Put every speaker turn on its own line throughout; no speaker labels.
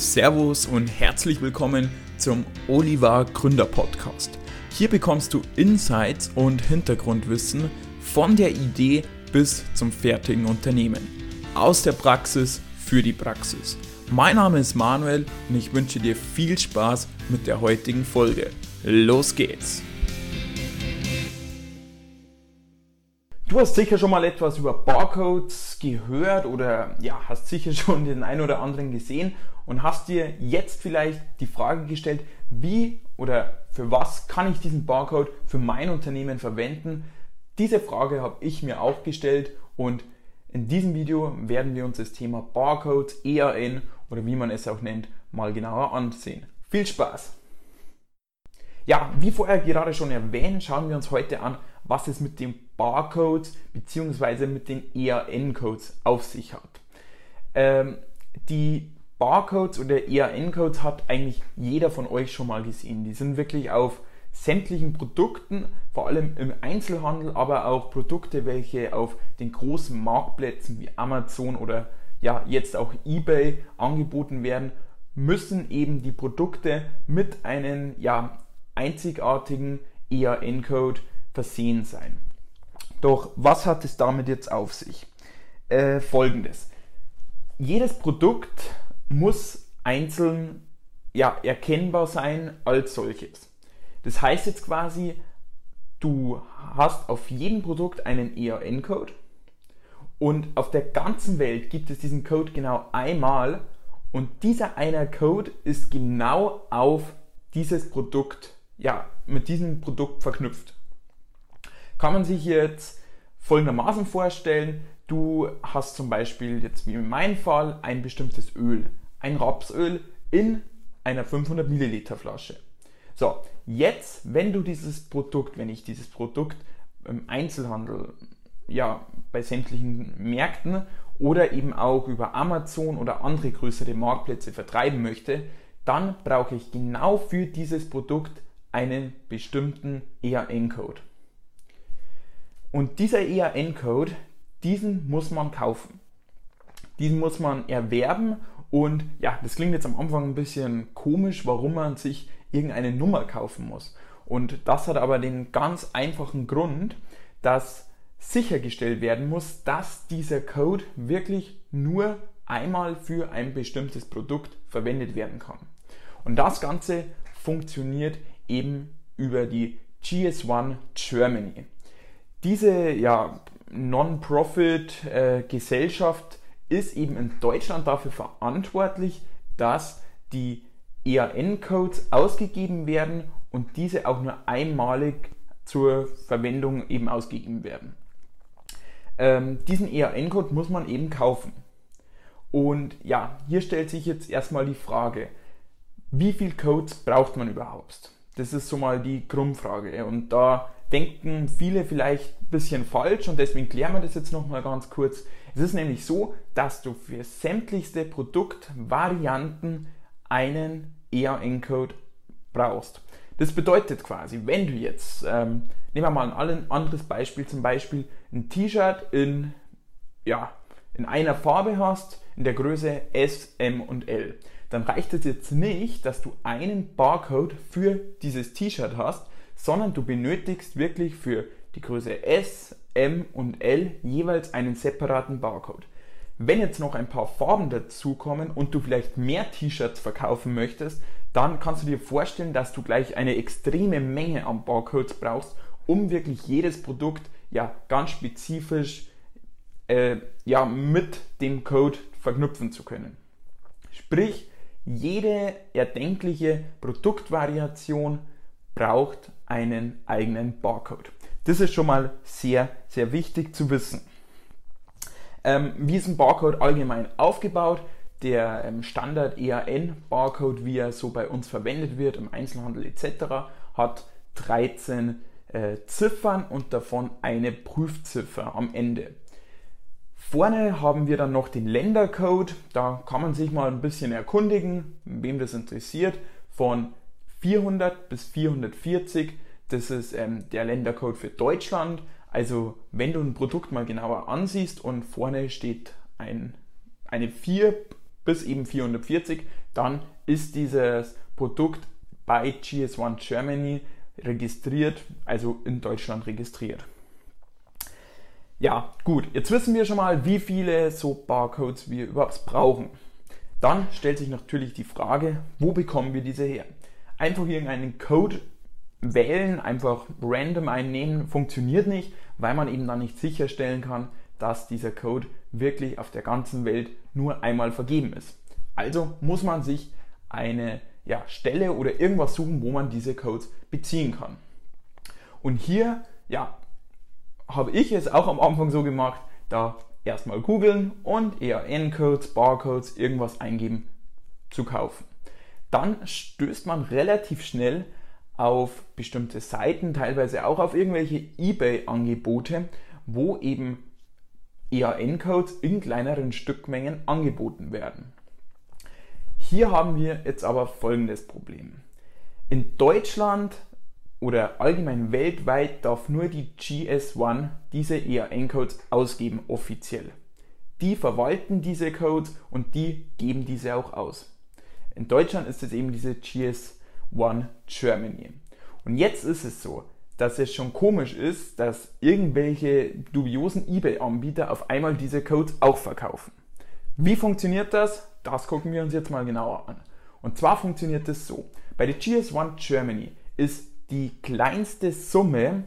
Servus und herzlich willkommen zum Oliver Gründer Podcast. Hier bekommst du Insights und Hintergrundwissen von der Idee bis zum fertigen Unternehmen. Aus der Praxis für die Praxis. Mein Name ist Manuel und ich wünsche dir viel Spaß mit der heutigen Folge. Los geht's! Du hast sicher schon mal etwas über Barcodes gehört oder ja, hast sicher schon den einen oder anderen gesehen und hast dir jetzt vielleicht die Frage gestellt, wie oder für was kann ich diesen Barcode für mein Unternehmen verwenden? Diese Frage habe ich mir auch gestellt und in diesem Video werden wir uns das Thema Barcodes, EAN oder wie man es auch nennt, mal genauer ansehen. Viel Spaß! Ja, wie vorher gerade schon erwähnt, schauen wir uns heute an, was es mit dem Barcodes bzw. mit den EAN-Codes auf sich hat. Ähm, die Barcodes oder EAN-Codes hat eigentlich jeder von euch schon mal gesehen. Die sind wirklich auf sämtlichen Produkten, vor allem im Einzelhandel, aber auch Produkte, welche auf den großen Marktplätzen wie Amazon oder ja jetzt auch eBay angeboten werden, müssen eben die Produkte mit einem ja, einzigartigen EAN-Code versehen sein. Doch was hat es damit jetzt auf sich? Äh, Folgendes. Jedes Produkt muss einzeln ja, erkennbar sein als solches. Das heißt jetzt quasi, du hast auf jedem Produkt einen EAN-Code und auf der ganzen Welt gibt es diesen Code genau einmal und dieser eine Code ist genau auf dieses Produkt, ja, mit diesem Produkt verknüpft kann man sich jetzt folgendermaßen vorstellen, du hast zum Beispiel jetzt wie in meinem Fall ein bestimmtes Öl, ein Rapsöl in einer 500 Milliliter Flasche. So, jetzt, wenn du dieses Produkt, wenn ich dieses Produkt im Einzelhandel, ja, bei sämtlichen Märkten oder eben auch über Amazon oder andere größere Marktplätze vertreiben möchte, dann brauche ich genau für dieses Produkt einen bestimmten EAN-Code. Und dieser EAN-Code, diesen muss man kaufen. Diesen muss man erwerben und ja, das klingt jetzt am Anfang ein bisschen komisch, warum man sich irgendeine Nummer kaufen muss. Und das hat aber den ganz einfachen Grund, dass sichergestellt werden muss, dass dieser Code wirklich nur einmal für ein bestimmtes Produkt verwendet werden kann. Und das Ganze funktioniert eben über die GS1 Germany. Diese ja, Non-Profit-Gesellschaft äh, ist eben in Deutschland dafür verantwortlich, dass die EAN-Codes ausgegeben werden und diese auch nur einmalig zur Verwendung eben ausgegeben werden. Ähm, diesen EAN-Code muss man eben kaufen. Und ja, hier stellt sich jetzt erstmal die Frage, wie viel Codes braucht man überhaupt? Das ist so mal die Grundfrage. Und da denken viele vielleicht ein bisschen falsch und deswegen klären wir das jetzt nochmal ganz kurz. Es ist nämlich so, dass du für sämtlichste Produktvarianten einen EAN-Code brauchst. Das bedeutet quasi, wenn du jetzt, ähm, nehmen wir mal ein anderes Beispiel, zum Beispiel ein T-Shirt in, ja, in einer Farbe hast, in der Größe S, M und L, dann reicht es jetzt nicht, dass du einen Barcode für dieses T-Shirt hast, sondern du benötigst wirklich für die Größe S, M und L jeweils einen separaten Barcode. Wenn jetzt noch ein paar Farben dazukommen und du vielleicht mehr T-Shirts verkaufen möchtest, dann kannst du dir vorstellen, dass du gleich eine extreme Menge an Barcodes brauchst, um wirklich jedes Produkt ja ganz spezifisch äh, ja, mit dem Code verknüpfen zu können. Sprich, jede erdenkliche Produktvariation braucht einen eigenen Barcode. Das ist schon mal sehr, sehr wichtig zu wissen. Ähm, wie ist ein Barcode allgemein aufgebaut? Der ähm, Standard EAN-Barcode, wie er so bei uns verwendet wird im Einzelhandel etc., hat 13 äh, Ziffern und davon eine Prüfziffer am Ende. Vorne haben wir dann noch den Ländercode. Da kann man sich mal ein bisschen erkundigen, wem das interessiert. Von 400 bis 440. Das ist ähm, der Ländercode für Deutschland. Also wenn du ein Produkt mal genauer ansiehst und vorne steht ein, eine 4 bis eben 440, dann ist dieses Produkt bei GS1 Germany registriert, also in Deutschland registriert. Ja, gut, jetzt wissen wir schon mal, wie viele so Barcodes wir überhaupt brauchen. Dann stellt sich natürlich die Frage, wo bekommen wir diese her? Einfach irgendeinen Code wählen, einfach random einnehmen, funktioniert nicht, weil man eben dann nicht sicherstellen kann, dass dieser Code wirklich auf der ganzen Welt nur einmal vergeben ist. Also muss man sich eine ja, Stelle oder irgendwas suchen, wo man diese Codes beziehen kann. Und hier ja, habe ich es auch am Anfang so gemacht, da erstmal googeln und ERN-Codes, Barcodes, irgendwas eingeben zu kaufen. Dann stößt man relativ schnell auf bestimmte Seiten, teilweise auch auf irgendwelche eBay-Angebote, wo eben EAN-Codes in kleineren Stückmengen angeboten werden. Hier haben wir jetzt aber folgendes Problem. In Deutschland oder allgemein weltweit darf nur die GS1 diese EAN-Codes ausgeben offiziell. Die verwalten diese Codes und die geben diese auch aus. In Deutschland ist es eben diese GS1 Germany. Und jetzt ist es so, dass es schon komisch ist, dass irgendwelche dubiosen eBay-Anbieter auf einmal diese Codes auch verkaufen. Wie funktioniert das? Das gucken wir uns jetzt mal genauer an. Und zwar funktioniert es so. Bei der GS1 Germany ist die kleinste Summe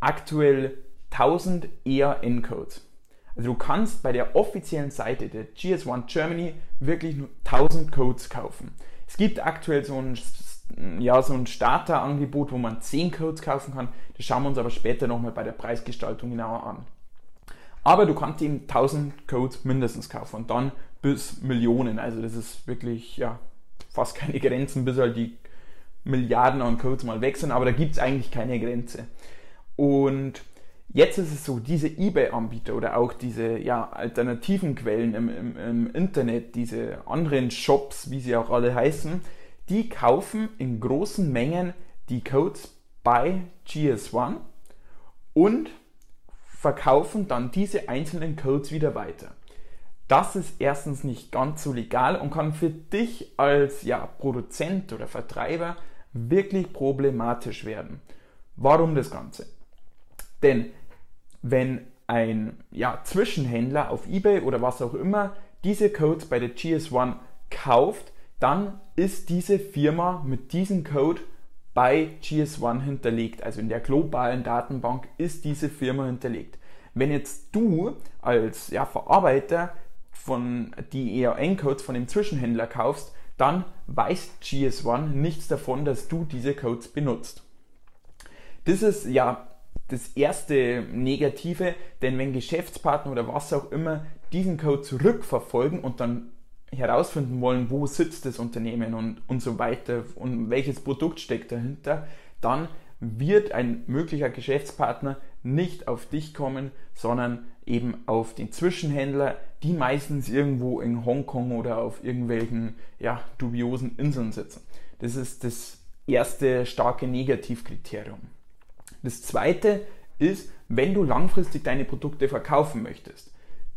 aktuell 1000 ERN-Codes. Also du kannst bei der offiziellen Seite der GS1 Germany wirklich nur 1000 Codes kaufen. Es gibt aktuell so ein, ja, so ein Starterangebot, wo man 10 Codes kaufen kann. Das schauen wir uns aber später nochmal bei der Preisgestaltung genauer an. Aber du kannst eben 1000 Codes mindestens kaufen und dann bis Millionen. Also das ist wirklich ja, fast keine Grenzen, bis halt die Milliarden an Codes mal weg sind, aber da gibt es eigentlich keine Grenze. Und jetzt ist es so, diese eBay-Anbieter oder auch diese ja, alternativen Quellen im, im, im Internet, diese anderen Shops, wie sie auch alle heißen, die kaufen in großen Mengen die Codes bei GS1 und verkaufen dann diese einzelnen Codes wieder weiter. Das ist erstens nicht ganz so legal und kann für dich als ja, Produzent oder Vertreiber wirklich problematisch werden. Warum das Ganze? Denn wenn ein ja, Zwischenhändler auf eBay oder was auch immer diese Codes bei der GS1 kauft, dann ist diese Firma mit diesem Code bei GS1 hinterlegt. Also in der globalen Datenbank ist diese Firma hinterlegt. Wenn jetzt du als ja, Verarbeiter von die ERN-Codes von dem Zwischenhändler kaufst, dann weiß GS1 nichts davon, dass du diese Codes benutzt. Das ist ja das erste Negative, denn wenn Geschäftspartner oder was auch immer diesen Code zurückverfolgen und dann herausfinden wollen, wo sitzt das Unternehmen und, und so weiter und welches Produkt steckt dahinter, dann wird ein möglicher Geschäftspartner nicht auf dich kommen, sondern eben auf den Zwischenhändler, die meistens irgendwo in Hongkong oder auf irgendwelchen ja, dubiosen Inseln sitzen. Das ist das erste starke Negativkriterium. Das zweite ist, wenn du langfristig deine Produkte verkaufen möchtest,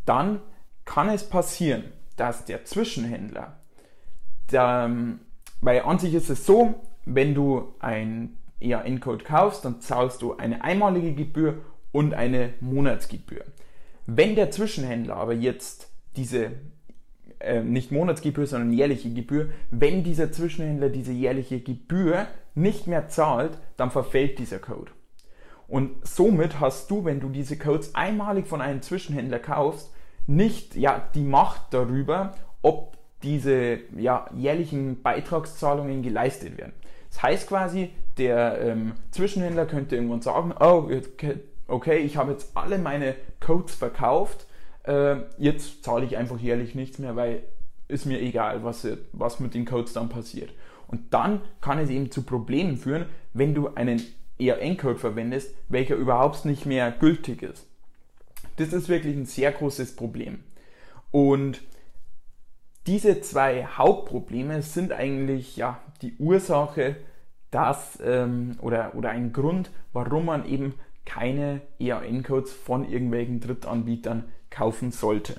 dann kann es passieren, dass der Zwischenhändler, der, weil an sich ist es so, wenn du ein EAN-Code kaufst, dann zahlst du eine einmalige Gebühr und eine Monatsgebühr. Wenn der Zwischenhändler aber jetzt diese äh, nicht Monatsgebühr, sondern jährliche Gebühr, wenn dieser Zwischenhändler diese jährliche Gebühr nicht mehr zahlt, dann verfällt dieser Code. Und somit hast du, wenn du diese Codes einmalig von einem Zwischenhändler kaufst, nicht ja, die Macht darüber, ob diese ja, jährlichen Beitragszahlungen geleistet werden. Das heißt quasi, der ähm, Zwischenhändler könnte irgendwann sagen, oh, okay, ich habe jetzt alle meine Codes verkauft, äh, jetzt zahle ich einfach jährlich nichts mehr, weil ist mir egal, was, was mit den Codes dann passiert. Und dann kann es eben zu Problemen führen, wenn du einen ERN-Code verwendest, welcher überhaupt nicht mehr gültig ist. Das ist wirklich ein sehr großes Problem. Und diese zwei Hauptprobleme sind eigentlich ja, die Ursache, dass ähm, oder, oder ein Grund, warum man eben keine EAN-Codes von irgendwelchen Drittanbietern kaufen sollte.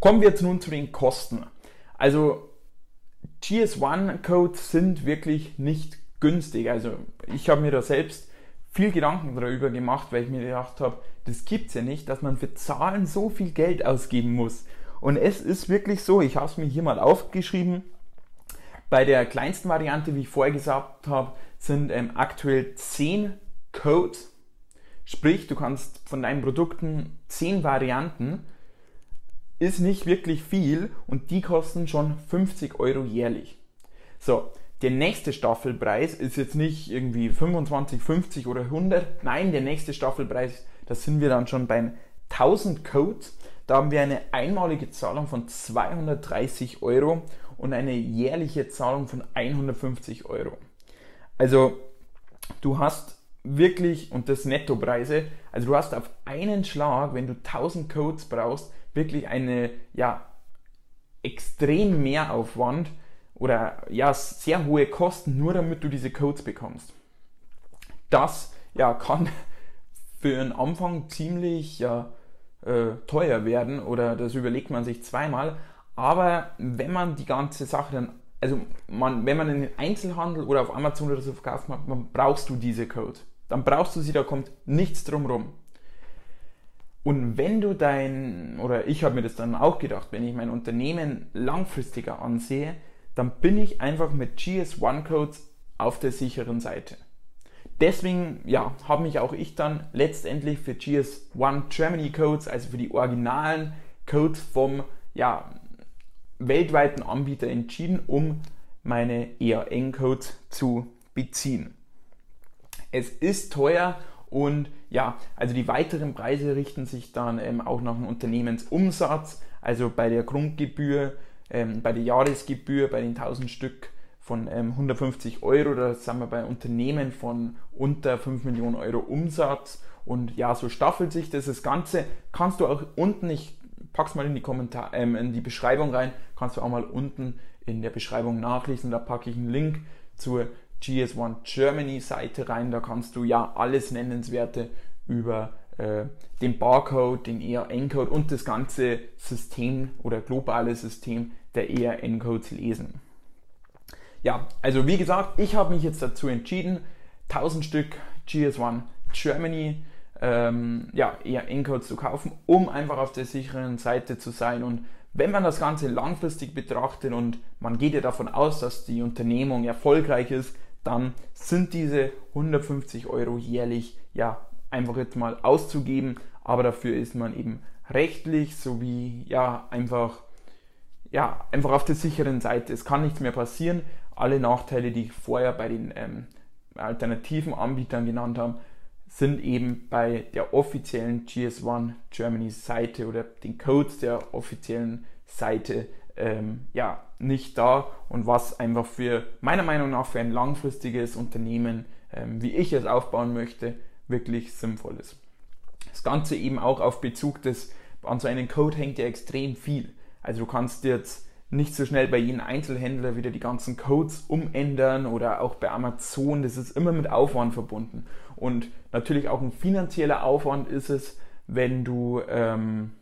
Kommen wir jetzt nun zu den Kosten. Also GS1-Codes sind wirklich nicht günstig. Also ich habe mir da selbst viel Gedanken darüber gemacht, weil ich mir gedacht habe, das gibt es ja nicht, dass man für Zahlen so viel Geld ausgeben muss. Und es ist wirklich so, ich habe es mir hier mal aufgeschrieben, bei der kleinsten Variante, wie ich vorher gesagt habe, sind ähm, aktuell 10 Codes. Sprich, du kannst von deinen Produkten 10 Varianten, ist nicht wirklich viel und die kosten schon 50 Euro jährlich. So, der nächste Staffelpreis ist jetzt nicht irgendwie 25, 50 oder 100. Nein, der nächste Staffelpreis, da sind wir dann schon bei 1000 Codes. Da haben wir eine einmalige Zahlung von 230 Euro und eine jährliche Zahlung von 150 Euro. Also du hast wirklich, und das Nettopreise, also du hast auf einen Schlag, wenn du 1000 Codes brauchst, wirklich eine ja, extrem Mehraufwand oder ja, sehr hohe Kosten, nur damit du diese Codes bekommst. Das ja, kann für einen Anfang ziemlich ja, äh, teuer werden oder das überlegt man sich zweimal. Aber wenn man die ganze Sache dann, also man, wenn man in den Einzelhandel oder auf Amazon oder so verkauft, man, man brauchst du diese Code. Dann brauchst du sie, da kommt nichts drum rum. Und wenn du dein, oder ich habe mir das dann auch gedacht, wenn ich mein Unternehmen langfristiger ansehe, dann bin ich einfach mit GS1-Codes auf der sicheren Seite. Deswegen ja, habe mich auch ich dann letztendlich für GS1 Germany Codes, also für die originalen Codes vom ja, weltweiten Anbieter entschieden, um meine EAN-Codes zu beziehen. Es ist teuer und ja, also die weiteren Preise richten sich dann ähm, auch nach dem Unternehmensumsatz, also bei der Grundgebühr, ähm, bei der Jahresgebühr, bei den 1000 Stück von ähm, 150 Euro, da sind wir bei Unternehmen von unter 5 Millionen Euro Umsatz und ja, so staffelt sich das. Das Ganze kannst du auch unten, ich pack's mal in die Kommentar, ähm, in die Beschreibung rein, kannst du auch mal unten in der Beschreibung nachlesen. Da packe ich einen Link zur GS1 Germany Seite rein. Da kannst du ja alles Nennenswerte über äh, den Barcode, den ERN-Code und das ganze System oder globale System der ERN-Codes lesen. Ja, also wie gesagt, ich habe mich jetzt dazu entschieden, 1000 Stück GS1 Germany ähm, ja, eher Encodes zu kaufen, um einfach auf der sicheren Seite zu sein. Und wenn man das Ganze langfristig betrachtet und man geht ja davon aus, dass die Unternehmung erfolgreich ist, dann sind diese 150 Euro jährlich ja einfach jetzt mal auszugeben, aber dafür ist man eben rechtlich sowie ja einfach ja einfach auf der sicheren Seite. Es kann nichts mehr passieren. Alle Nachteile, die ich vorher bei den ähm, alternativen Anbietern genannt habe, sind eben bei der offiziellen GS1 Germany Seite oder den Codes der offiziellen Seite ähm, ja, nicht da und was einfach für meiner Meinung nach für ein langfristiges Unternehmen, ähm, wie ich es aufbauen möchte, wirklich sinnvoll ist. Das Ganze eben auch auf Bezug des, an so einem Code hängt ja extrem viel. Also du kannst jetzt nicht so schnell bei jedem Einzelhändler wieder die ganzen Codes umändern oder auch bei Amazon. Das ist immer mit Aufwand verbunden. Und natürlich auch ein finanzieller Aufwand ist es, wenn du ähm,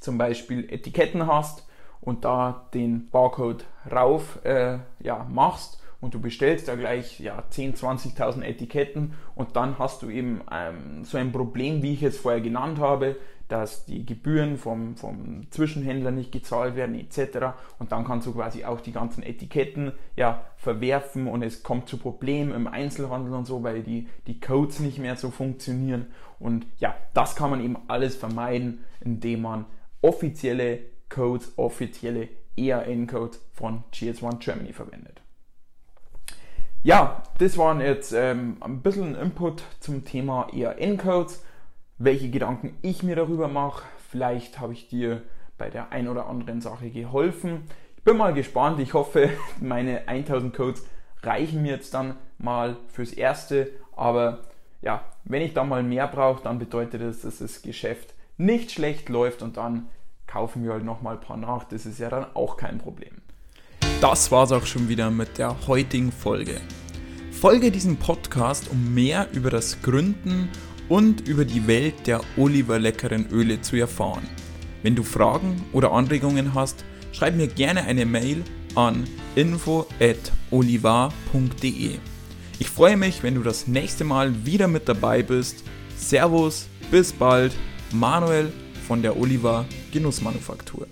zum Beispiel Etiketten hast und da den Barcode rauf äh, ja, machst und du bestellst da gleich ja, 10.000, 20.000 Etiketten und dann hast du eben ähm, so ein Problem, wie ich es vorher genannt habe, dass die Gebühren vom, vom Zwischenhändler nicht gezahlt werden etc. Und dann kannst du quasi auch die ganzen Etiketten ja, verwerfen und es kommt zu Problemen im Einzelhandel und so, weil die, die Codes nicht mehr so funktionieren. Und ja, das kann man eben alles vermeiden, indem man offizielle Codes, offizielle ERN-Codes von GS1 Germany verwendet. Ja, das waren jetzt ähm, ein bisschen Input zum Thema ERN-Codes welche Gedanken ich mir darüber mache. Vielleicht habe ich dir bei der ein oder anderen Sache geholfen. Ich bin mal gespannt. Ich hoffe, meine 1000 Codes reichen mir jetzt dann mal fürs Erste. Aber ja, wenn ich da mal mehr brauche, dann bedeutet das, dass das Geschäft nicht schlecht läuft und dann kaufen wir halt nochmal ein paar nach. Das ist ja dann auch kein Problem.
Das war's auch schon wieder mit der heutigen Folge. Folge diesem Podcast, um mehr über das Gründen und über die Welt der Oliver leckeren Öle zu erfahren. Wenn du Fragen oder Anregungen hast, schreib mir gerne eine Mail an info@olivar.de. Ich freue mich, wenn du das nächste Mal wieder mit dabei bist. Servus, bis bald, Manuel von der Oliver Genussmanufaktur.